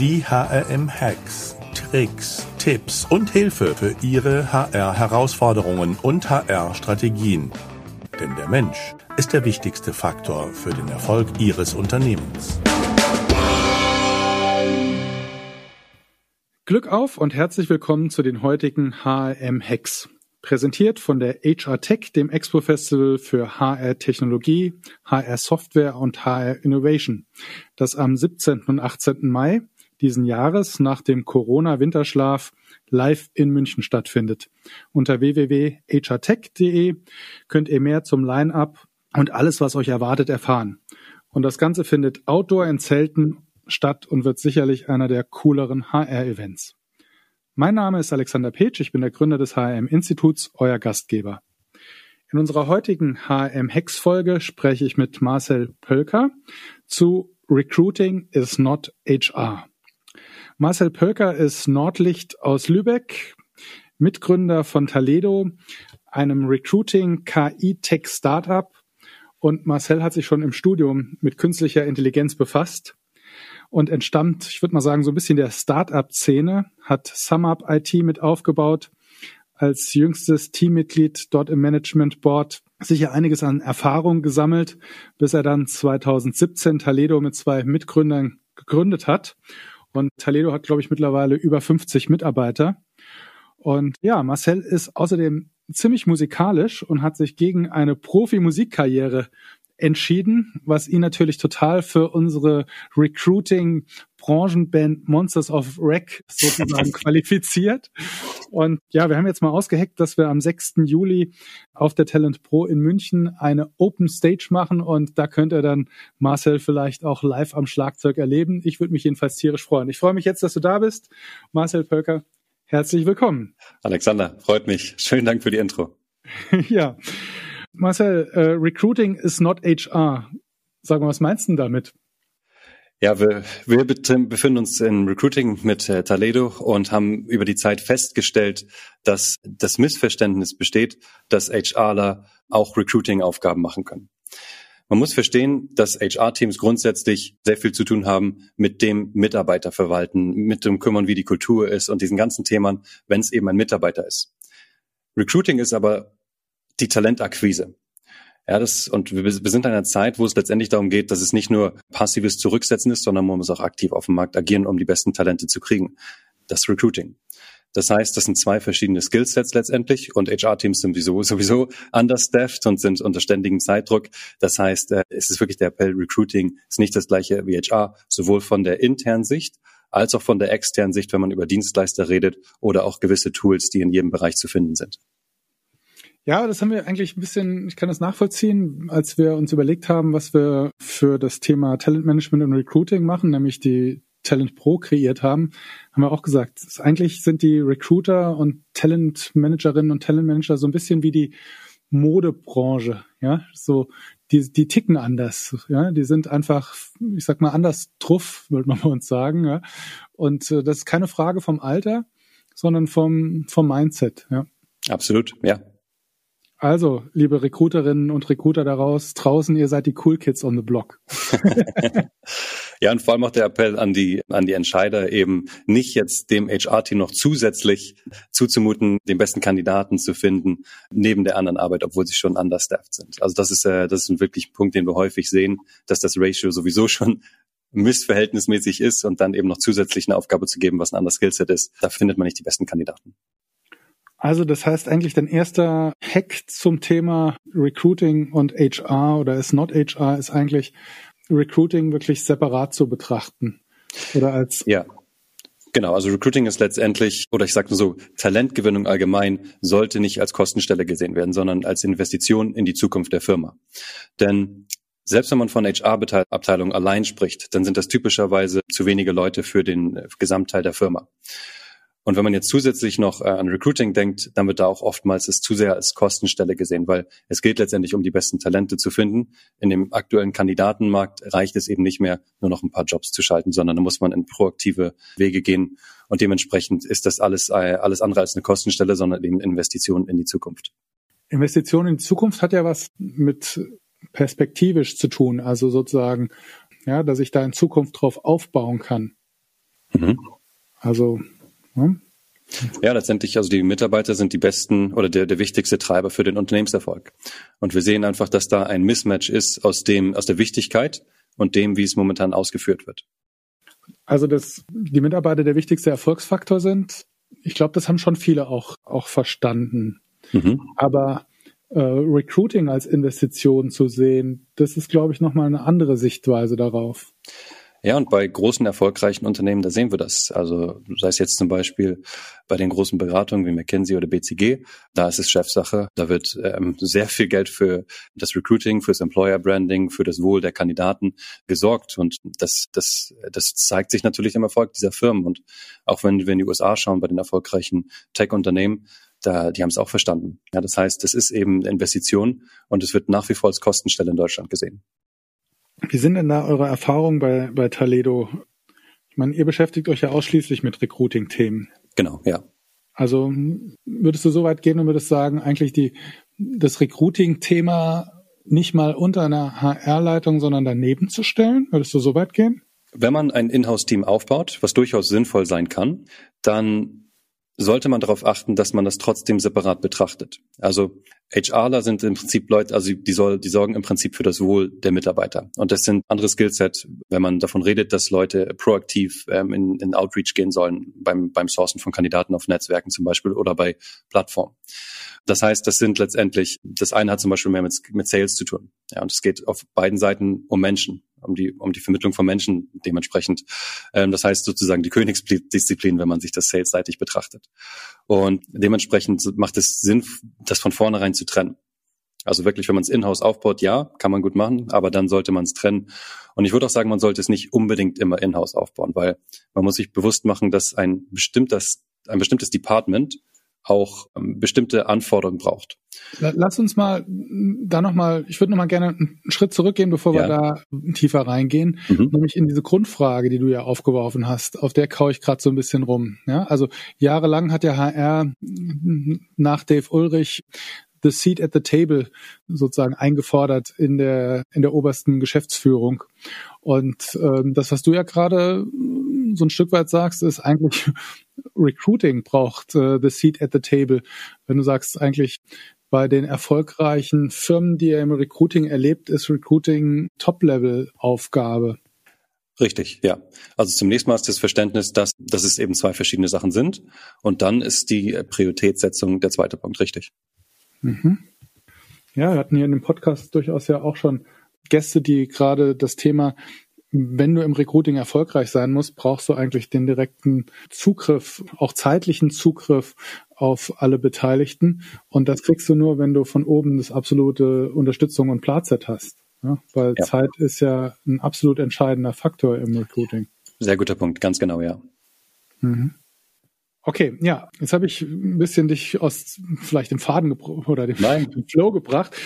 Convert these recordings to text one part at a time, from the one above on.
Die HRM-Hacks, Tricks, Tipps und Hilfe für Ihre HR-Herausforderungen und HR-Strategien. Denn der Mensch ist der wichtigste Faktor für den Erfolg Ihres Unternehmens. Glück auf und herzlich willkommen zu den heutigen HRM-Hacks. Präsentiert von der HR Tech, dem Expo Festival für HR Technologie, HR Software und HR Innovation, das am 17. und 18. Mai diesen Jahres nach dem Corona-Winterschlaf live in München stattfindet. Unter www.hrtech.de könnt ihr mehr zum Line-up und alles, was euch erwartet, erfahren. Und das Ganze findet outdoor in Zelten statt und wird sicherlich einer der cooleren HR-Events. Mein Name ist Alexander Petsch, ich bin der Gründer des HRM-Instituts, euer Gastgeber. In unserer heutigen HRM-Hex-Folge spreche ich mit Marcel Pölker zu Recruiting is not HR. Marcel Pölker ist Nordlicht aus Lübeck, Mitgründer von Taledo, einem Recruiting KI-Tech Startup. Und Marcel hat sich schon im Studium mit künstlicher Intelligenz befasst und entstammt, ich würde mal sagen, so ein bisschen der Startup-Szene, hat SumUp IT mit aufgebaut, als jüngstes Teammitglied dort im Management Board sicher einiges an Erfahrung gesammelt, bis er dann 2017 Taledo mit zwei Mitgründern gegründet hat. Und Taledo hat, glaube ich, mittlerweile über 50 Mitarbeiter. Und ja, Marcel ist außerdem ziemlich musikalisch und hat sich gegen eine Profi-Musikkarriere entschieden, was ihn natürlich total für unsere Recruiting Branchenband Monsters of Rec sozusagen qualifiziert. Und ja, wir haben jetzt mal ausgeheckt, dass wir am 6. Juli auf der Talent Pro in München eine Open Stage machen und da könnt ihr dann Marcel vielleicht auch live am Schlagzeug erleben. Ich würde mich jedenfalls tierisch freuen. Ich freue mich jetzt, dass du da bist. Marcel Pölker, herzlich willkommen. Alexander, freut mich. Schönen Dank für die Intro. ja. Marcel, uh, Recruiting is not HR. Sag mal, was meinst du damit? Ja, wir, wir befinden uns in Recruiting mit äh, Taledo und haben über die Zeit festgestellt, dass das Missverständnis besteht, dass HRler auch Recruiting-Aufgaben machen können. Man muss verstehen, dass HR-Teams grundsätzlich sehr viel zu tun haben mit dem Mitarbeiter verwalten, mit dem Kümmern, wie die Kultur ist und diesen ganzen Themen, wenn es eben ein Mitarbeiter ist. Recruiting ist aber die Talentakquise. Ja, das, und wir, wir sind in einer Zeit, wo es letztendlich darum geht, dass es nicht nur passives Zurücksetzen ist, sondern man muss auch aktiv auf dem Markt agieren, um die besten Talente zu kriegen. Das Recruiting. Das heißt, das sind zwei verschiedene Skillsets letztendlich und HR-Teams sind sowieso, sowieso understaffed und sind unter ständigem Zeitdruck. Das heißt, äh, es ist wirklich der Appell, Recruiting ist nicht das gleiche wie HR, sowohl von der internen Sicht als auch von der externen Sicht, wenn man über Dienstleister redet oder auch gewisse Tools, die in jedem Bereich zu finden sind. Ja, das haben wir eigentlich ein bisschen, ich kann das nachvollziehen, als wir uns überlegt haben, was wir für das Thema Talentmanagement und Recruiting machen, nämlich die Talent Pro kreiert haben, haben wir auch gesagt, eigentlich sind die Recruiter und Talentmanagerinnen und Talentmanager so ein bisschen wie die Modebranche, ja, so die die ticken anders, ja, die sind einfach, ich sag mal anders truff, würde man bei uns sagen, ja, und äh, das ist keine Frage vom Alter, sondern vom vom Mindset, ja. Absolut, ja. Also, liebe Recruiterinnen und Recruiter daraus, draußen, ihr seid die Cool Kids on the Block. ja, und vor allem auch der Appell an die, an die Entscheider, eben nicht jetzt dem HR-Team noch zusätzlich zuzumuten, den besten Kandidaten zu finden, neben der anderen Arbeit, obwohl sie schon understaffed sind. Also das ist, äh, das ist ein wirklich Punkt, den wir häufig sehen, dass das Ratio sowieso schon missverhältnismäßig ist und dann eben noch zusätzlich eine Aufgabe zu geben, was ein anderes Skillset ist, da findet man nicht die besten Kandidaten. Also das heißt eigentlich dein erster Hack zum Thema Recruiting und HR oder ist not HR ist eigentlich Recruiting wirklich separat zu betrachten oder als ja Genau, also Recruiting ist letztendlich, oder ich sage nur so, Talentgewinnung allgemein sollte nicht als Kostenstelle gesehen werden, sondern als Investition in die Zukunft der Firma. Denn selbst wenn man von HR-Abteilung allein spricht, dann sind das typischerweise zu wenige Leute für den Gesamtteil der Firma. Und wenn man jetzt zusätzlich noch äh, an Recruiting denkt, dann wird da auch oftmals es zu sehr als Kostenstelle gesehen, weil es geht letztendlich um die besten Talente zu finden. In dem aktuellen Kandidatenmarkt reicht es eben nicht mehr, nur noch ein paar Jobs zu schalten, sondern da muss man in proaktive Wege gehen. Und dementsprechend ist das alles, äh, alles andere als eine Kostenstelle, sondern eben Investitionen in die Zukunft. Investitionen in die Zukunft hat ja was mit perspektivisch zu tun, also sozusagen, ja, dass ich da in Zukunft drauf aufbauen kann. Mhm. Also, ja. Ja, letztendlich, also die Mitarbeiter sind die besten oder der, der wichtigste Treiber für den Unternehmenserfolg. Und wir sehen einfach, dass da ein Mismatch ist aus dem, aus der Wichtigkeit und dem, wie es momentan ausgeführt wird. Also, dass die Mitarbeiter der wichtigste Erfolgsfaktor sind, ich glaube, das haben schon viele auch, auch verstanden. Mhm. Aber äh, Recruiting als Investition zu sehen, das ist, glaube ich, nochmal eine andere Sichtweise darauf. Ja, und bei großen, erfolgreichen Unternehmen, da sehen wir das. Also sei es jetzt zum Beispiel bei den großen Beratungen wie McKinsey oder BCG, da ist es Chefsache. Da wird ähm, sehr viel Geld für das Recruiting, fürs Employer Branding, für das Wohl der Kandidaten gesorgt. Und das, das, das zeigt sich natürlich im Erfolg dieser Firmen. Und auch wenn wir in die USA schauen, bei den erfolgreichen Tech-Unternehmen, da, die haben es auch verstanden. Ja, das heißt, es ist eben Investition und es wird nach wie vor als Kostenstelle in Deutschland gesehen. Wie sind denn da eure Erfahrungen bei, bei Taledo? Ich meine, ihr beschäftigt euch ja ausschließlich mit Recruiting-Themen. Genau, ja. Also würdest du so weit gehen und würdest sagen, eigentlich die, das Recruiting-Thema nicht mal unter einer HR-Leitung, sondern daneben zu stellen? Würdest du so weit gehen? Wenn man ein Inhouse-Team aufbaut, was durchaus sinnvoll sein kann, dann sollte man darauf achten, dass man das trotzdem separat betrachtet. Also HRler sind im Prinzip Leute, also die, soll, die sorgen im Prinzip für das Wohl der Mitarbeiter. Und das sind andere Skillset, wenn man davon redet, dass Leute proaktiv ähm, in, in Outreach gehen sollen, beim, beim Sourcen von Kandidaten auf Netzwerken zum Beispiel oder bei Plattformen. Das heißt, das sind letztendlich, das eine hat zum Beispiel mehr mit, mit Sales zu tun. Ja, und es geht auf beiden Seiten um Menschen um die, um die Vermittlung von Menschen dementsprechend. Ähm, das heißt sozusagen die Königsdisziplin, wenn man sich das salesseitig betrachtet. Und dementsprechend macht es Sinn, das von vornherein zu trennen. Also wirklich, wenn man es in-house aufbaut, ja, kann man gut machen, aber dann sollte man es trennen. Und ich würde auch sagen, man sollte es nicht unbedingt immer in-house aufbauen, weil man muss sich bewusst machen, dass ein bestimmtes, ein bestimmtes Department auch ähm, bestimmte Anforderungen braucht. Lass uns mal da nochmal, ich würde nochmal gerne einen Schritt zurückgehen, bevor ja. wir da tiefer reingehen, mhm. nämlich in diese Grundfrage, die du ja aufgeworfen hast, auf der kaue ich gerade so ein bisschen rum. Ja, also jahrelang hat der HR nach Dave Ulrich the seat at the table sozusagen eingefordert in der in der obersten Geschäftsführung. Und ähm, das, was du ja gerade so ein Stück weit sagst, ist eigentlich Recruiting braucht äh, the seat at the table. Wenn du sagst, eigentlich bei den erfolgreichen Firmen, die er im Recruiting erlebt, ist Recruiting Top-Level-Aufgabe. Richtig, ja. Also zunächst mal ist das Verständnis, dass, dass es eben zwei verschiedene Sachen sind. Und dann ist die Prioritätssetzung der zweite Punkt richtig. Mhm. Ja, wir hatten hier in dem Podcast durchaus ja auch schon Gäste, die gerade das Thema wenn du im Recruiting erfolgreich sein musst, brauchst du eigentlich den direkten Zugriff, auch zeitlichen Zugriff auf alle Beteiligten. Und das kriegst du nur, wenn du von oben das absolute Unterstützung und Platzet hast. Ja, weil ja. Zeit ist ja ein absolut entscheidender Faktor im Recruiting. Sehr guter Punkt, ganz genau, ja. Mhm. Okay, ja, jetzt habe ich ein bisschen dich aus vielleicht dem Faden oder dem, dem Flow gebracht.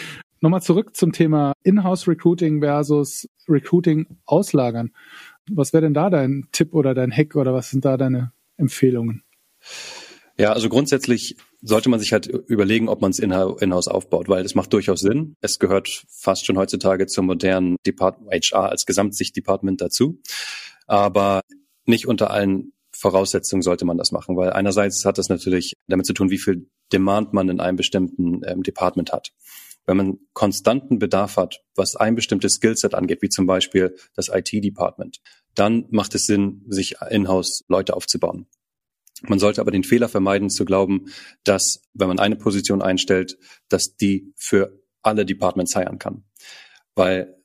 Nochmal zurück zum Thema Inhouse Recruiting versus Recruiting auslagern. Was wäre denn da dein Tipp oder dein Hack oder was sind da deine Empfehlungen? Ja, also grundsätzlich sollte man sich halt überlegen, ob man es in-house aufbaut, weil es macht durchaus Sinn. Es gehört fast schon heutzutage zum modernen Department HR als Gesamtsicht-Department dazu. Aber nicht unter allen Voraussetzungen sollte man das machen, weil einerseits hat das natürlich damit zu tun, wie viel Demand man in einem bestimmten ähm, Department hat. Wenn man konstanten Bedarf hat, was ein bestimmtes Skillset angeht, wie zum Beispiel das IT-Department, dann macht es Sinn, sich in-house Leute aufzubauen. Man sollte aber den Fehler vermeiden, zu glauben, dass, wenn man eine Position einstellt, dass die für alle Departments heiern kann. Weil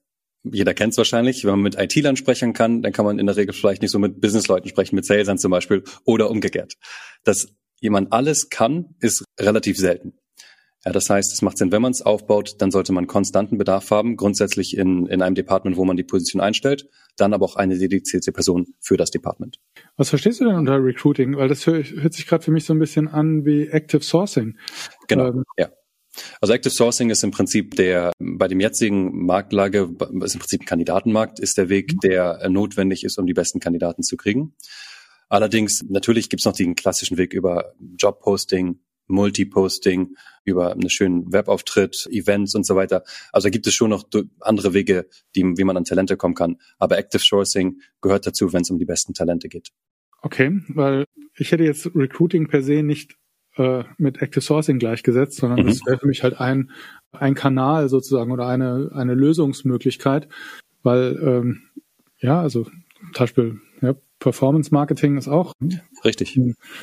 jeder kennt es wahrscheinlich, wenn man mit IT-Lern sprechen kann, dann kann man in der Regel vielleicht nicht so mit Business-Leuten sprechen, mit Salesern zum Beispiel oder umgekehrt. Dass jemand alles kann, ist relativ selten. Ja, das heißt, es macht Sinn, wenn man es aufbaut, dann sollte man konstanten Bedarf haben, grundsätzlich in, in einem Department, wo man die Position einstellt, dann aber auch eine dedizierte Person für das Department. Was verstehst du denn unter Recruiting? Weil das hört, sich gerade für mich so ein bisschen an wie Active Sourcing. Genau, ähm, ja. Also Active Sourcing ist im Prinzip der, bei dem jetzigen Marktlage, ist im Prinzip ein Kandidatenmarkt, ist der Weg, mhm. der notwendig ist, um die besten Kandidaten zu kriegen. Allerdings, natürlich gibt es noch den klassischen Weg über Jobposting, Multiposting, über einen schönen Webauftritt, Events und so weiter. Also da gibt es schon noch andere Wege, die, wie man an Talente kommen kann. Aber Active Sourcing gehört dazu, wenn es um die besten Talente geht. Okay, weil ich hätte jetzt Recruiting per se nicht äh, mit Active Sourcing gleichgesetzt, sondern mhm. das wäre für mich halt ein, ein Kanal sozusagen oder eine, eine Lösungsmöglichkeit, weil ähm, ja, also zum Beispiel ja, Performance Marketing ist auch richtig.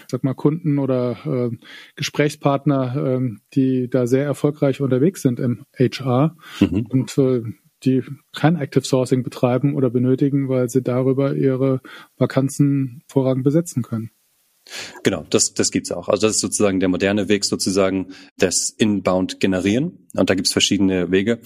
Sag mal Kunden oder äh, Gesprächspartner, äh, die da sehr erfolgreich unterwegs sind im HR mhm. und äh, die kein Active Sourcing betreiben oder benötigen, weil sie darüber ihre Vakanzen vorrangig besetzen können. Genau, das, das gibt's auch. Also das ist sozusagen der moderne Weg, sozusagen das Inbound generieren. Und da gibt's verschiedene Wege.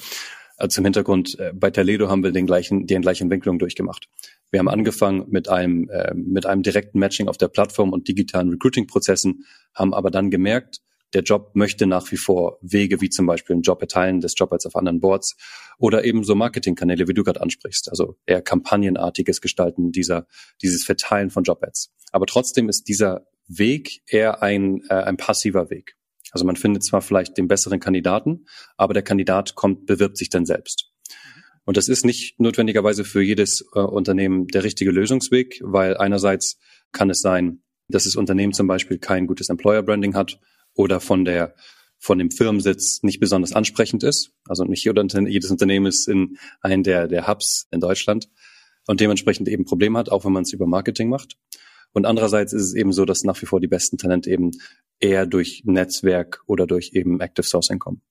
Also zum Hintergrund, äh, bei Toledo haben wir den gleichen, die gleiche Entwicklung durchgemacht. Wir haben angefangen mit einem, äh, mit einem direkten Matching auf der Plattform und digitalen Recruiting-Prozessen, haben aber dann gemerkt, der Job möchte nach wie vor Wege wie zum Beispiel ein Job erteilen des Jobs auf anderen Boards oder eben so Marketingkanäle, wie du gerade ansprichst, also eher kampagnenartiges Gestalten dieser, dieses Verteilen von Job-Ads. Aber trotzdem ist dieser Weg eher ein, äh, ein passiver Weg. Also man findet zwar vielleicht den besseren Kandidaten, aber der Kandidat kommt, bewirbt sich dann selbst. Und das ist nicht notwendigerweise für jedes äh, Unternehmen der richtige Lösungsweg, weil einerseits kann es sein, dass das Unternehmen zum Beispiel kein gutes Employer Branding hat oder von der von dem Firmensitz nicht besonders ansprechend ist. Also nicht jedes Unternehmen ist in einem der, der Hubs in Deutschland und dementsprechend eben Probleme hat, auch wenn man es über Marketing macht. Und andererseits ist es eben so, dass nach wie vor die besten Talente eben eher durch Netzwerk oder durch eben Active Sourcing kommen.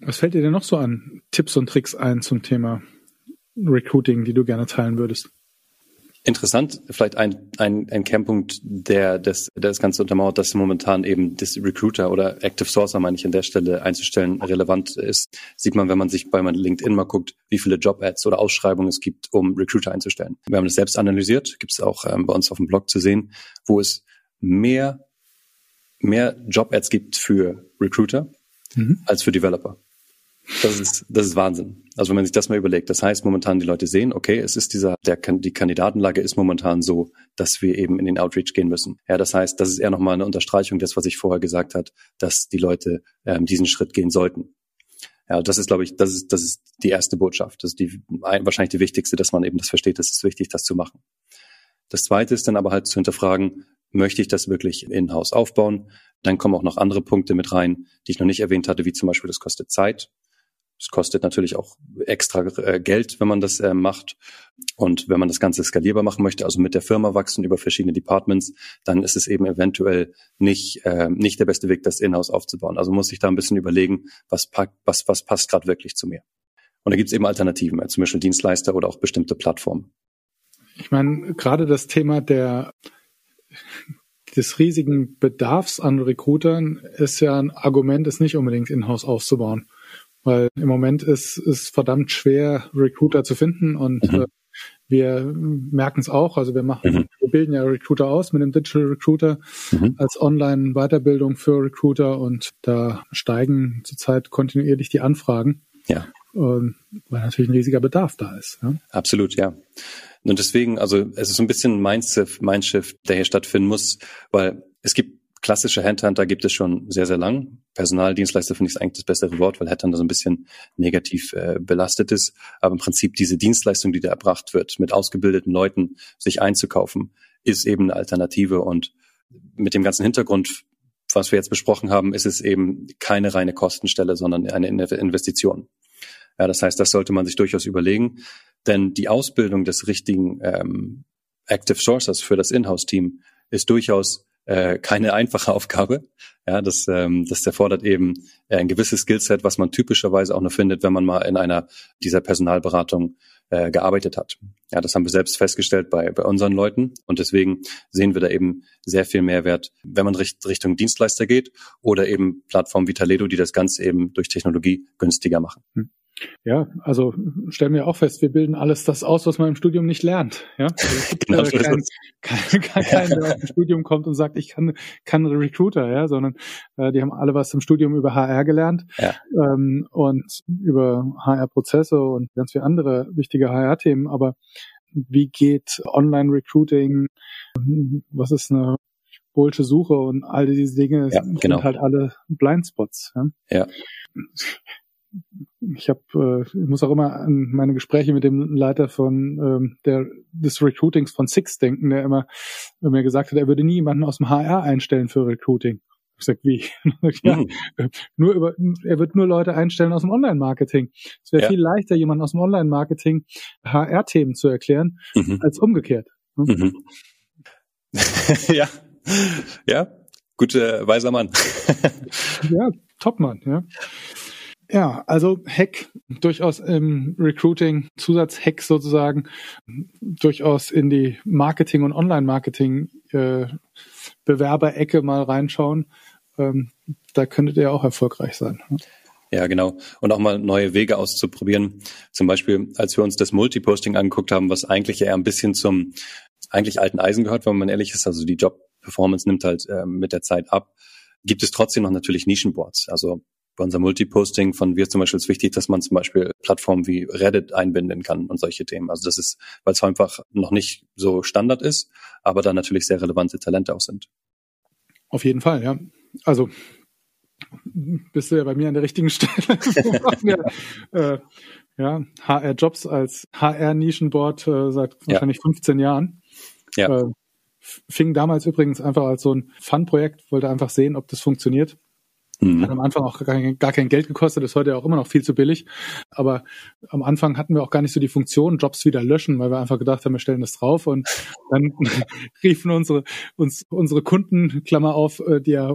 Was fällt dir denn noch so an Tipps und Tricks ein zum Thema Recruiting, die du gerne teilen würdest? Interessant, vielleicht ein, ein, ein Kernpunkt, der das, der das Ganze untermauert, dass momentan eben das Recruiter oder Active Sourcer, meine ich an der Stelle einzustellen, relevant ist. Sieht man, wenn man sich bei LinkedIn mal guckt, wie viele Job-Ads oder Ausschreibungen es gibt, um Recruiter einzustellen. Wir haben das selbst analysiert, gibt es auch ähm, bei uns auf dem Blog zu sehen, wo es mehr, mehr Job-Ads gibt für Recruiter mhm. als für Developer. Das ist, das ist Wahnsinn. Also wenn man sich das mal überlegt, das heißt momentan die Leute sehen, okay, es ist dieser, der, die Kandidatenlage ist momentan so, dass wir eben in den Outreach gehen müssen. Ja, das heißt, das ist eher nochmal eine Unterstreichung des, was ich vorher gesagt hat, dass die Leute ähm, diesen Schritt gehen sollten. Ja, das ist, glaube ich, das ist, das ist die erste Botschaft. Das ist die, wahrscheinlich die wichtigste, dass man eben das versteht, es ist wichtig, das zu machen. Das zweite ist dann aber halt zu hinterfragen, möchte ich das wirklich in-house aufbauen? Dann kommen auch noch andere Punkte mit rein, die ich noch nicht erwähnt hatte, wie zum Beispiel, das kostet Zeit. Es kostet natürlich auch extra äh, Geld, wenn man das äh, macht. Und wenn man das Ganze skalierbar machen möchte, also mit der Firma wachsen über verschiedene Departments, dann ist es eben eventuell nicht, äh, nicht der beste Weg, das Inhouse aufzubauen. Also muss ich da ein bisschen überlegen, was, was, was passt gerade wirklich zu mir. Und da gibt es eben Alternativen, äh, zum Beispiel Dienstleister oder auch bestimmte Plattformen. Ich meine, gerade das Thema der des riesigen Bedarfs an Recruitern ist ja ein Argument, es nicht unbedingt in-house aufzubauen. Weil im Moment ist es verdammt schwer, Recruiter zu finden und mhm. äh, wir merken es auch. Also wir machen, mhm. wir bilden ja Recruiter aus mit dem Digital Recruiter mhm. als Online-Weiterbildung für Recruiter und da steigen zurzeit kontinuierlich die Anfragen. Ja. Ähm, weil natürlich ein riesiger Bedarf da ist. Ja? Absolut, ja. Und deswegen, also es ist so ein bisschen ein Mindshift, Mindshift, der hier stattfinden muss, weil es gibt klassische Headhunter gibt es schon sehr, sehr lang. Personaldienstleister finde ich eigentlich das bessere Wort, weil Headhunter so ein bisschen negativ äh, belastet ist. Aber im Prinzip diese Dienstleistung, die da erbracht wird, mit ausgebildeten Leuten sich einzukaufen, ist eben eine Alternative. Und mit dem ganzen Hintergrund, was wir jetzt besprochen haben, ist es eben keine reine Kostenstelle, sondern eine Investition. Ja, das heißt, das sollte man sich durchaus überlegen, denn die Ausbildung des richtigen ähm, Active Sourcers für das Inhouse-Team ist durchaus äh, keine einfache Aufgabe. Ja, das, ähm, das erfordert eben äh, ein gewisses Skillset, was man typischerweise auch nur findet, wenn man mal in einer dieser Personalberatung äh, gearbeitet hat. Ja, das haben wir selbst festgestellt bei, bei unseren Leuten und deswegen sehen wir da eben sehr viel Mehrwert, wenn man richt, Richtung Dienstleister geht oder eben Plattformen wie Taledo, die das Ganze eben durch Technologie günstiger machen. Hm. Ja, also stellen wir auch fest, wir bilden alles das aus, was man im Studium nicht lernt. Ja, also genau, äh, kein, kein, kein, kein, der aus dem Studium kommt und sagt, ich kann, kann Recruiter, ja, sondern äh, die haben alle was im Studium über HR gelernt ja. ähm, und über HR-Prozesse und ganz viele andere wichtige HR-Themen. Aber wie geht Online-Recruiting? Was ist eine Bolsche Suche und all diese Dinge ja, sind genau. halt alle Blindspots. Ja. ja ich habe, äh, ich muss auch immer an meine Gespräche mit dem Leiter von ähm, der des Recruitings von Six denken, der immer mir gesagt hat, er würde nie jemanden aus dem HR einstellen für Recruiting. Ich sag, wie? ja, mhm. nur über, er wird nur Leute einstellen aus dem Online-Marketing. Es wäre ja. viel leichter, jemanden aus dem Online-Marketing HR-Themen zu erklären, mhm. als umgekehrt. Mhm. ja, ja, guter weiser Mann. ja, Topmann, ja. Ja, also Hack durchaus im Recruiting, Zusatzhack sozusagen, durchaus in die Marketing- und Online-Marketing äh, mal reinschauen. Ähm, da könntet ihr auch erfolgreich sein. Ja, genau. Und auch mal neue Wege auszuprobieren. Zum Beispiel, als wir uns das Multiposting angeguckt haben, was eigentlich eher ein bisschen zum eigentlich alten Eisen gehört, wenn man ehrlich ist. Also die Job-Performance nimmt halt äh, mit der Zeit ab. Gibt es trotzdem noch natürlich Nischenboards. Also bei unserem Multiposting von wir zum Beispiel ist wichtig, dass man zum Beispiel Plattformen wie Reddit einbinden kann und solche Themen. Also das ist, weil es einfach noch nicht so Standard ist, aber da natürlich sehr relevante Talente auch sind. Auf jeden Fall, ja. Also bist du ja bei mir an der richtigen Stelle. ja, äh, ja, HR Jobs als HR Nischenboard äh, seit wahrscheinlich ja. 15 Jahren. Ja. Äh, fing damals übrigens einfach als so ein Fun-Projekt, wollte einfach sehen, ob das funktioniert. Mhm. Hat am Anfang auch gar kein, gar kein Geld gekostet, ist heute auch immer noch viel zu billig. Aber am Anfang hatten wir auch gar nicht so die Funktion, Jobs wieder löschen, weil wir einfach gedacht haben, wir stellen das drauf und dann riefen unsere, uns, unsere Kunden, Klammer auf, äh, die ja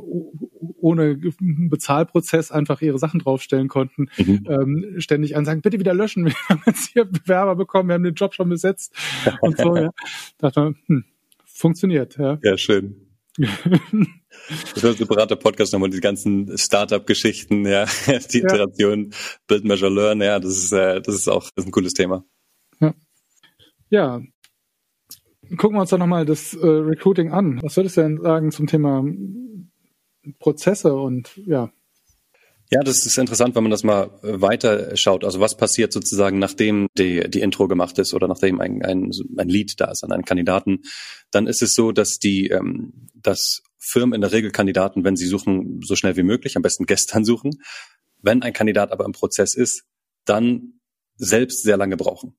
ohne Bezahlprozess einfach ihre Sachen draufstellen konnten, mhm. ähm, ständig an, sagen, bitte wieder löschen, wir haben jetzt hier Bewerber bekommen, wir haben den Job schon besetzt und so, ja. Dachte man, hm, funktioniert, ja. Ja, schön. Das ist ein separater Podcast nochmal, die ganzen Startup-Geschichten, ja, die Iteration, ja. Build, Measure, Learn, ja, das ist, äh, das ist auch das ist ein cooles Thema. Ja. ja. Gucken wir uns doch nochmal das äh, Recruiting an. Was würdest du denn sagen zum Thema Prozesse und ja, ja, das ist interessant, wenn man das mal äh, weiter schaut. Also was passiert sozusagen, nachdem die, die Intro gemacht ist oder nachdem ein, ein, ein Lead da ist an einen Kandidaten, dann ist es so, dass die, ähm, dass Firmen in der Regel Kandidaten, wenn sie suchen, so schnell wie möglich, am besten gestern suchen. Wenn ein Kandidat aber im Prozess ist, dann selbst sehr lange brauchen.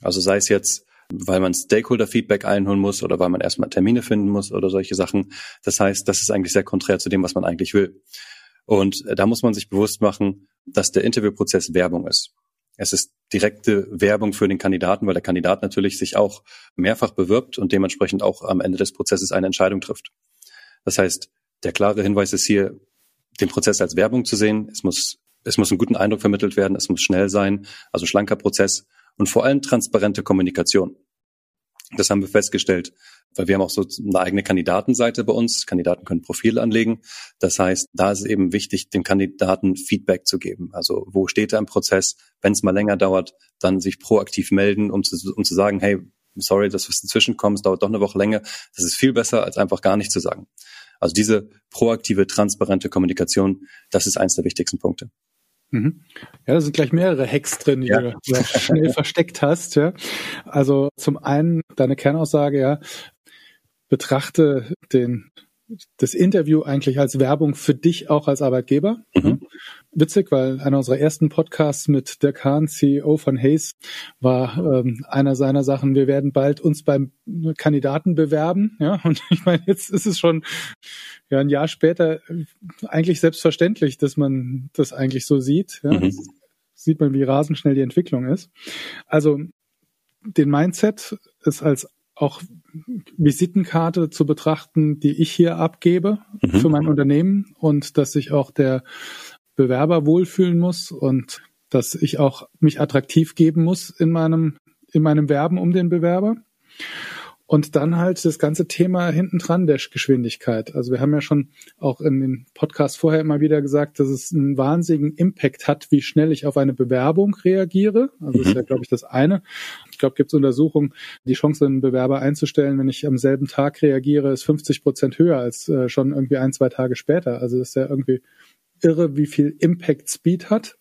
Also sei es jetzt, weil man Stakeholder-Feedback einholen muss oder weil man erstmal Termine finden muss oder solche Sachen. Das heißt, das ist eigentlich sehr konträr zu dem, was man eigentlich will. Und äh, da muss man sich bewusst machen, dass der Interviewprozess Werbung ist. Es ist direkte Werbung für den Kandidaten, weil der Kandidat natürlich sich auch mehrfach bewirbt und dementsprechend auch am Ende des Prozesses eine Entscheidung trifft. Das heißt, der klare Hinweis ist hier, den Prozess als Werbung zu sehen. Es muss, es muss einen guten Eindruck vermittelt werden. Es muss schnell sein, also schlanker Prozess und vor allem transparente Kommunikation. Das haben wir festgestellt, weil wir haben auch so eine eigene Kandidatenseite bei uns. Kandidaten können Profile anlegen. Das heißt, da ist es eben wichtig, dem Kandidaten Feedback zu geben. Also wo steht er im Prozess? Wenn es mal länger dauert, dann sich proaktiv melden, um zu, um zu sagen, hey, sorry, dass was dazwischen kommt, es dauert doch eine Woche länger. Das ist viel besser, als einfach gar nichts zu sagen. Also diese proaktive, transparente Kommunikation, das ist eins der wichtigsten Punkte. Mhm. Ja, da sind gleich mehrere Hacks drin, die ja. du schnell versteckt hast. Ja. Also zum einen deine Kernaussage, ja, betrachte den das Interview eigentlich als Werbung für dich auch als Arbeitgeber. Mhm. Witzig, weil einer unserer ersten Podcasts mit der Kahn, CEO von Hayes, war ähm, einer seiner Sachen, wir werden bald uns beim Kandidaten bewerben. Ja, und ich meine, jetzt ist es schon ja ein Jahr später eigentlich selbstverständlich, dass man das eigentlich so sieht. Ja. Mhm. Sieht man, wie rasend schnell die Entwicklung ist. Also den Mindset ist als auch Visitenkarte zu betrachten, die ich hier abgebe mhm. für mein Unternehmen und dass sich auch der Bewerber wohlfühlen muss und dass ich auch mich attraktiv geben muss in meinem, in meinem Werben um den Bewerber. Und dann halt das ganze Thema hinten dran der Geschwindigkeit. Also wir haben ja schon auch in den Podcast vorher immer wieder gesagt, dass es einen wahnsinnigen Impact hat, wie schnell ich auf eine Bewerbung reagiere. Also das ist ja, mhm. glaube ich, das eine. Ich glaube, gibt es Untersuchungen, die Chance, einen Bewerber einzustellen, wenn ich am selben Tag reagiere, ist 50 Prozent höher als äh, schon irgendwie ein, zwei Tage später. Also das ist ja irgendwie irre, wie viel Impact Speed hat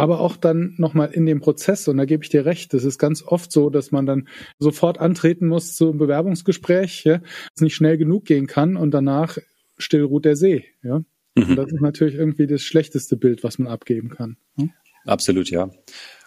aber auch dann nochmal in dem Prozess. Und da gebe ich dir recht, es ist ganz oft so, dass man dann sofort antreten muss zum Bewerbungsgespräch, ja, es nicht schnell genug gehen kann und danach still ruht der See. Ja. Mhm. Und das ist natürlich irgendwie das schlechteste Bild, was man abgeben kann. Hm? Absolut, ja.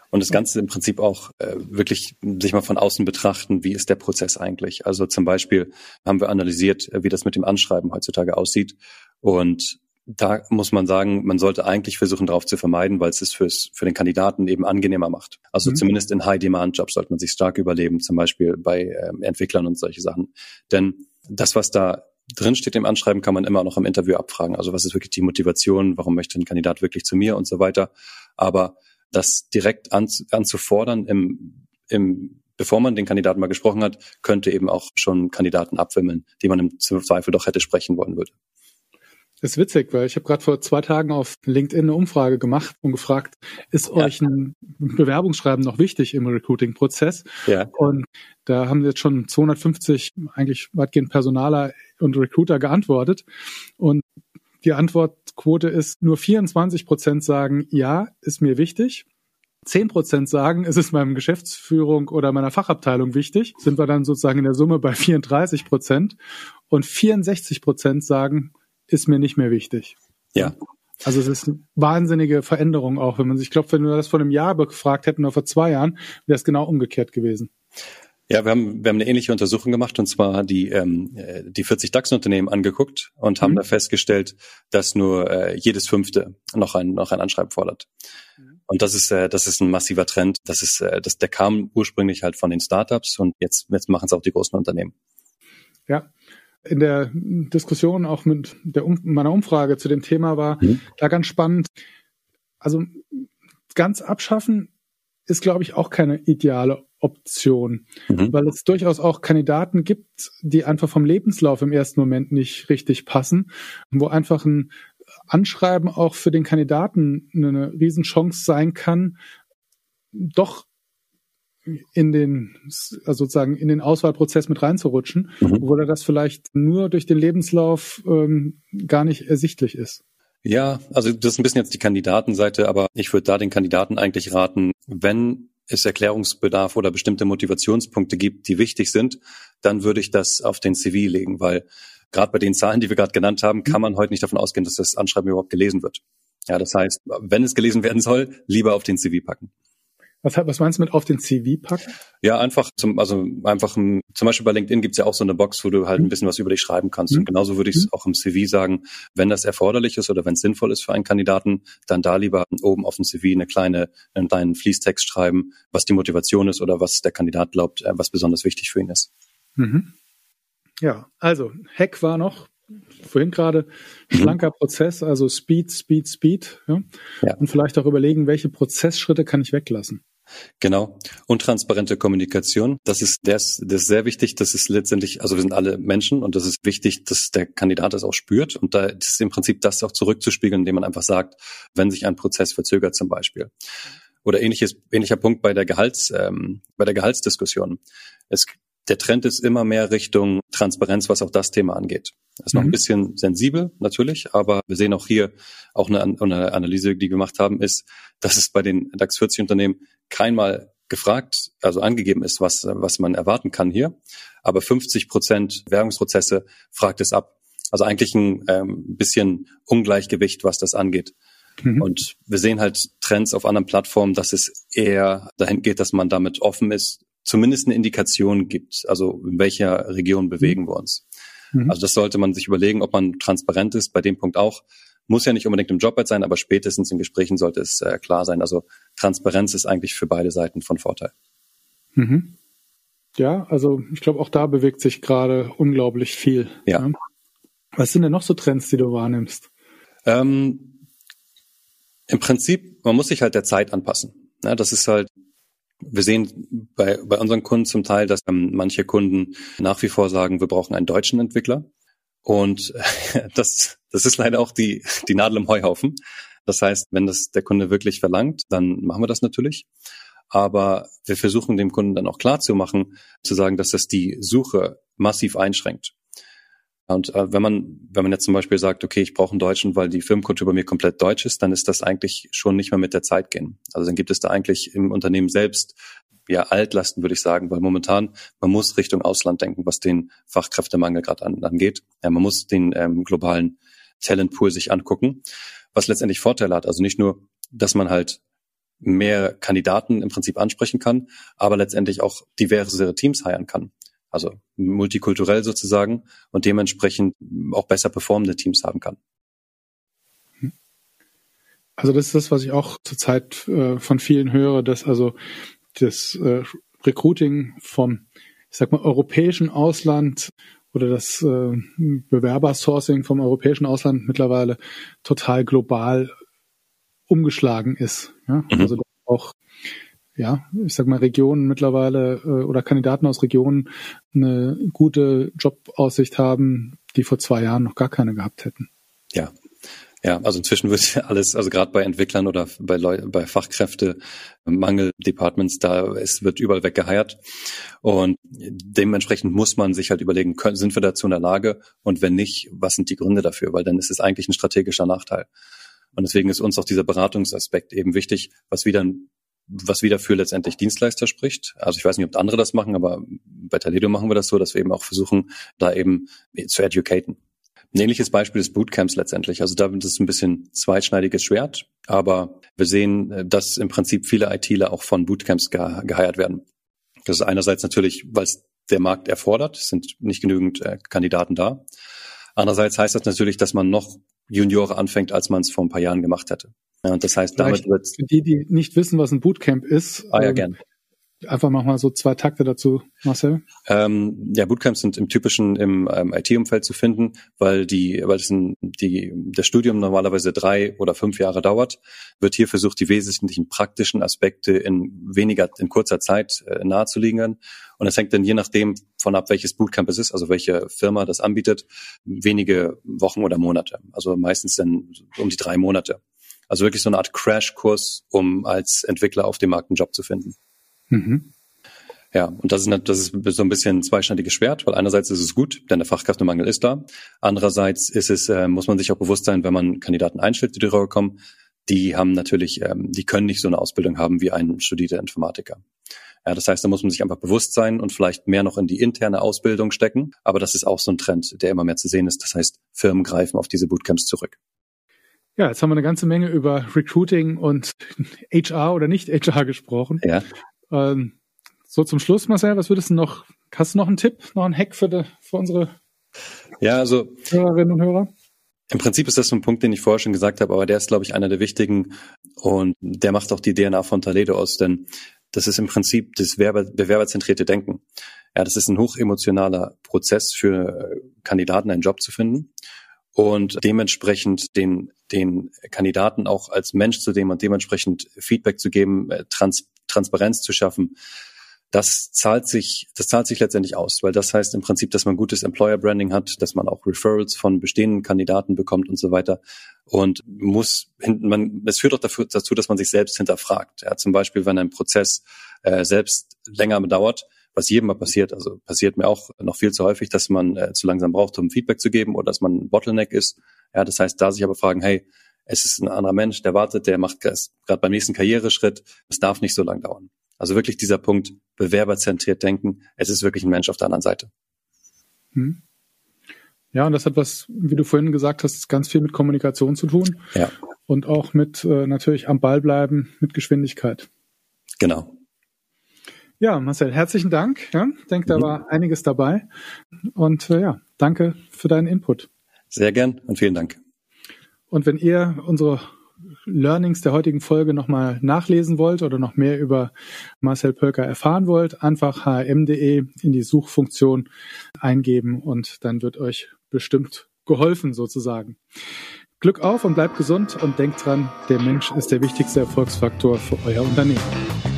Und das Ganze im Prinzip auch äh, wirklich sich mal von außen betrachten, wie ist der Prozess eigentlich? Also zum Beispiel haben wir analysiert, äh, wie das mit dem Anschreiben heutzutage aussieht. Und da muss man sagen, man sollte eigentlich versuchen, darauf zu vermeiden, weil es es fürs, für den Kandidaten eben angenehmer macht. Also mhm. zumindest in High-Demand-Jobs sollte man sich stark überleben, zum Beispiel bei ähm, Entwicklern und solche Sachen. Denn das, was da drin steht im Anschreiben, kann man immer noch im Interview abfragen. Also was ist wirklich die Motivation? Warum möchte ein Kandidat wirklich zu mir und so weiter? Aber das direkt an, anzufordern im, im bevor man den Kandidaten mal gesprochen hat, könnte eben auch schon Kandidaten abwimmeln, die man im Zweifel doch hätte sprechen wollen würde. Das ist witzig, weil ich habe gerade vor zwei Tagen auf LinkedIn eine Umfrage gemacht und gefragt, ist ja. euch ein Bewerbungsschreiben noch wichtig im Recruiting-Prozess? Ja. Und da haben jetzt schon 250 eigentlich weitgehend Personaler und Recruiter geantwortet. Und die Antwortquote ist, nur 24 Prozent sagen, ja, ist mir wichtig. 10 Prozent sagen, es ist meinem Geschäftsführung oder meiner Fachabteilung wichtig. Sind wir dann sozusagen in der Summe bei 34 Prozent. Und 64 Prozent sagen, ist mir nicht mehr wichtig. Ja. Also es ist eine wahnsinnige Veränderung auch, wenn man sich, ich glaube, wenn wir das vor einem Jahr gefragt hätten oder vor zwei Jahren, wäre es genau umgekehrt gewesen. Ja, wir haben, wir haben eine ähnliche Untersuchung gemacht und zwar die, ähm, äh, die 40 DAX-Unternehmen angeguckt und haben mhm. da festgestellt, dass nur äh, jedes fünfte noch ein, noch ein Anschreiben fordert. Mhm. Und das ist, äh, das ist ein massiver Trend. Das ist, äh, das, der kam ursprünglich halt von den Startups und jetzt, jetzt machen es auch die großen Unternehmen. Ja, in der Diskussion auch mit der um meiner Umfrage zu dem Thema war mhm. da ganz spannend. Also ganz abschaffen ist, glaube ich, auch keine ideale Option, mhm. weil es durchaus auch Kandidaten gibt, die einfach vom Lebenslauf im ersten Moment nicht richtig passen, wo einfach ein Anschreiben auch für den Kandidaten eine Riesenchance sein kann, doch in den, also sozusagen in den Auswahlprozess mit reinzurutschen, mhm. obwohl er das vielleicht nur durch den Lebenslauf ähm, gar nicht ersichtlich ist. Ja, also das ist ein bisschen jetzt die Kandidatenseite, aber ich würde da den Kandidaten eigentlich raten, wenn es Erklärungsbedarf oder bestimmte Motivationspunkte gibt, die wichtig sind, dann würde ich das auf den CV legen, weil gerade bei den Zahlen, die wir gerade genannt haben, kann man heute nicht davon ausgehen, dass das Anschreiben überhaupt gelesen wird. Ja, das heißt, wenn es gelesen werden soll, lieber auf den CV packen. Was, was meinst du mit auf den CV packen? Ja, einfach zum, also einfach zum Beispiel bei LinkedIn gibt's ja auch so eine Box, wo du halt ein mhm. bisschen was über dich schreiben kannst. Mhm. Und genauso würde ich es mhm. auch im CV sagen, wenn das erforderlich ist oder wenn es sinnvoll ist für einen Kandidaten, dann da lieber oben auf dem CV eine kleine, einen kleinen Fließtext schreiben, was die Motivation ist oder was der Kandidat glaubt, äh, was besonders wichtig für ihn ist. Mhm. Ja, also Hack war noch vorhin gerade mhm. schlanker mhm. Prozess, also Speed, Speed, Speed. Ja? ja? Und vielleicht auch überlegen, welche Prozessschritte kann ich weglassen. Genau. Und transparente Kommunikation. Das ist, das, das ist sehr wichtig. Das ist letztendlich, also wir sind alle Menschen und das ist wichtig, dass der Kandidat das auch spürt. Und da ist im Prinzip das auch zurückzuspiegeln, indem man einfach sagt, wenn sich ein Prozess verzögert zum Beispiel. Oder ähnliches, ähnlicher Punkt bei der Gehalts, ähm, bei der Gehaltsdiskussion. Es, der Trend ist immer mehr Richtung Transparenz, was auch das Thema angeht. Das ist noch ein mhm. bisschen sensibel, natürlich, aber wir sehen auch hier auch eine, eine Analyse, die wir gemacht haben, ist, dass es bei den DAX 40 Unternehmen keinmal gefragt, also angegeben ist, was, was man erwarten kann hier. Aber 50 Prozent Währungsprozesse fragt es ab. Also eigentlich ein ähm, bisschen Ungleichgewicht, was das angeht. Mhm. Und wir sehen halt Trends auf anderen Plattformen, dass es eher dahin geht, dass man damit offen ist, zumindest eine Indikation gibt. Also in welcher Region bewegen mhm. wir uns. Mhm. Also das sollte man sich überlegen, ob man transparent ist, bei dem Punkt auch. Muss ja nicht unbedingt im Jobbett sein, aber spätestens in Gesprächen sollte es äh, klar sein. Also Transparenz ist eigentlich für beide Seiten von Vorteil. Mhm. Ja, also ich glaube, auch da bewegt sich gerade unglaublich viel. Ja. ja. Was sind denn noch so Trends, die du wahrnimmst? Ähm, Im Prinzip, man muss sich halt der Zeit anpassen. Ja, das ist halt, wir sehen bei, bei unseren Kunden zum Teil, dass ähm, manche Kunden nach wie vor sagen, wir brauchen einen deutschen Entwickler. Und das, das ist leider auch die, die Nadel im Heuhaufen. Das heißt, wenn das der Kunde wirklich verlangt, dann machen wir das natürlich. Aber wir versuchen dem Kunden dann auch klar zu machen, zu sagen, dass das die Suche massiv einschränkt. Und äh, wenn man, wenn man jetzt zum Beispiel sagt, okay, ich brauche einen Deutschen, weil die Firmenkultur bei mir komplett deutsch ist, dann ist das eigentlich schon nicht mehr mit der Zeit gehen. Also dann gibt es da eigentlich im Unternehmen selbst ja Altlasten, würde ich sagen, weil momentan man muss Richtung Ausland denken, was den Fachkräftemangel gerade an, angeht. Ja, man muss den ähm, globalen Talentpool sich angucken, was letztendlich Vorteile hat. Also nicht nur, dass man halt mehr Kandidaten im Prinzip ansprechen kann, aber letztendlich auch diversere Teams heiren kann. Also multikulturell sozusagen und dementsprechend auch besser performende Teams haben kann. Also das ist das, was ich auch zurzeit äh, von vielen höre, dass also das äh, Recruiting vom, ich sag mal, europäischen Ausland oder das äh, Bewerbersourcing vom europäischen Ausland mittlerweile total global umgeschlagen ist. Ja? Mhm. Also auch ja, ich sag mal, Regionen mittlerweile äh, oder Kandidaten aus Regionen eine gute Jobaussicht haben, die vor zwei Jahren noch gar keine gehabt hätten. Ja, ja, also inzwischen wird alles, also gerade bei Entwicklern oder bei, Leu bei Fachkräfte, Mangel-Departments, da es wird überall weggeheiert. Und dementsprechend muss man sich halt überlegen, können, sind wir dazu in der Lage? Und wenn nicht, was sind die Gründe dafür? Weil dann ist es eigentlich ein strategischer Nachteil. Und deswegen ist uns auch dieser Beratungsaspekt eben wichtig, was wieder was wieder für letztendlich Dienstleister spricht. Also ich weiß nicht, ob andere das machen, aber bei Taledo machen wir das so, dass wir eben auch versuchen, da eben zu educaten. Ein ähnliches Beispiel ist Bootcamps letztendlich. Also da ist es ein bisschen zweischneidiges Schwert, aber wir sehen, äh, dass im Prinzip viele ITler auch von Bootcamps ge geheiert werden. Das ist einerseits natürlich, weil es der Markt erfordert, es sind nicht genügend äh, Kandidaten da. Andererseits heißt das natürlich, dass man noch Juniore anfängt, als man es vor ein paar Jahren gemacht hätte. Ja, und das heißt, damit wird Für die, die nicht wissen, was ein Bootcamp ist, ah, ja, ähm, gern. Einfach nochmal so zwei Takte dazu, Marcel. Ähm, ja, Bootcamps sind im typischen im ähm, IT-Umfeld zu finden, weil die, weil das, ein, die, das Studium normalerweise drei oder fünf Jahre dauert, wird hier versucht, die wesentlichen praktischen Aspekte in weniger, in kurzer Zeit äh, nahezulegen. Und es hängt dann je nachdem von ab, welches Bootcamp es ist, also welche Firma das anbietet, wenige Wochen oder Monate. Also meistens dann um die drei Monate. Also wirklich so eine Art Crashkurs, um als Entwickler auf dem Markt einen Job zu finden. Mhm. Ja, und das ist, das ist so ein bisschen ein zweischneidiges Schwert, weil einerseits ist es gut, denn der Fachkräftemangel ist da. Andererseits ist es, äh, muss man sich auch bewusst sein, wenn man Kandidaten einstellt, die darüber kommen, die haben natürlich, ähm, die können nicht so eine Ausbildung haben wie ein studierter Informatiker. Ja, das heißt, da muss man sich einfach bewusst sein und vielleicht mehr noch in die interne Ausbildung stecken. Aber das ist auch so ein Trend, der immer mehr zu sehen ist. Das heißt, Firmen greifen auf diese Bootcamps zurück. Ja, jetzt haben wir eine ganze Menge über Recruiting und HR oder nicht HR gesprochen. Ja. Ähm, so zum Schluss, Marcel, was würdest du noch, hast du noch einen Tipp, noch einen Hack für, de, für unsere ja, also, Hörerinnen und Hörer? Im Prinzip ist das so ein Punkt, den ich vorher schon gesagt habe, aber der ist, glaube ich, einer der wichtigen und der macht auch die DNA von Toledo aus, denn das ist im Prinzip das Werbe bewerberzentrierte Denken. Ja, das ist ein hochemotionaler Prozess für Kandidaten, einen Job zu finden und dementsprechend den, den Kandidaten auch als Mensch zu dem und dementsprechend Feedback zu geben, äh, Trans Transparenz zu schaffen, das zahlt sich, das zahlt sich letztendlich aus, weil das heißt im Prinzip, dass man gutes Employer Branding hat, dass man auch Referrals von bestehenden Kandidaten bekommt und so weiter. Und muss, man, es führt auch dafür, dazu, dass man sich selbst hinterfragt. Ja, zum Beispiel, wenn ein Prozess äh, selbst länger dauert, was jedem mal passiert, also passiert mir auch noch viel zu häufig, dass man äh, zu langsam braucht, um Feedback zu geben oder dass man ein Bottleneck ist. Ja, das heißt, da sich aber fragen, hey, es ist ein anderer Mensch, der wartet, der macht gerade beim nächsten Karriereschritt, es darf nicht so lang dauern. Also wirklich dieser Punkt, bewerberzentriert denken, es ist wirklich ein Mensch auf der anderen Seite. Hm. Ja, und das hat was, wie du vorhin gesagt hast, ganz viel mit Kommunikation zu tun. Ja. Und auch mit äh, natürlich am Ball bleiben, mit Geschwindigkeit. Genau. Ja, Marcel, herzlichen Dank. Ja, ich denke, da mhm. war einiges dabei. Und äh, ja, danke für deinen Input. Sehr gern und vielen Dank. Und wenn ihr unsere Learnings der heutigen Folge nochmal nachlesen wollt oder noch mehr über Marcel Pölker erfahren wollt, einfach hm.de in die Suchfunktion eingeben und dann wird euch bestimmt geholfen sozusagen. Glück auf und bleibt gesund und denkt dran, der Mensch ist der wichtigste Erfolgsfaktor für euer Unternehmen.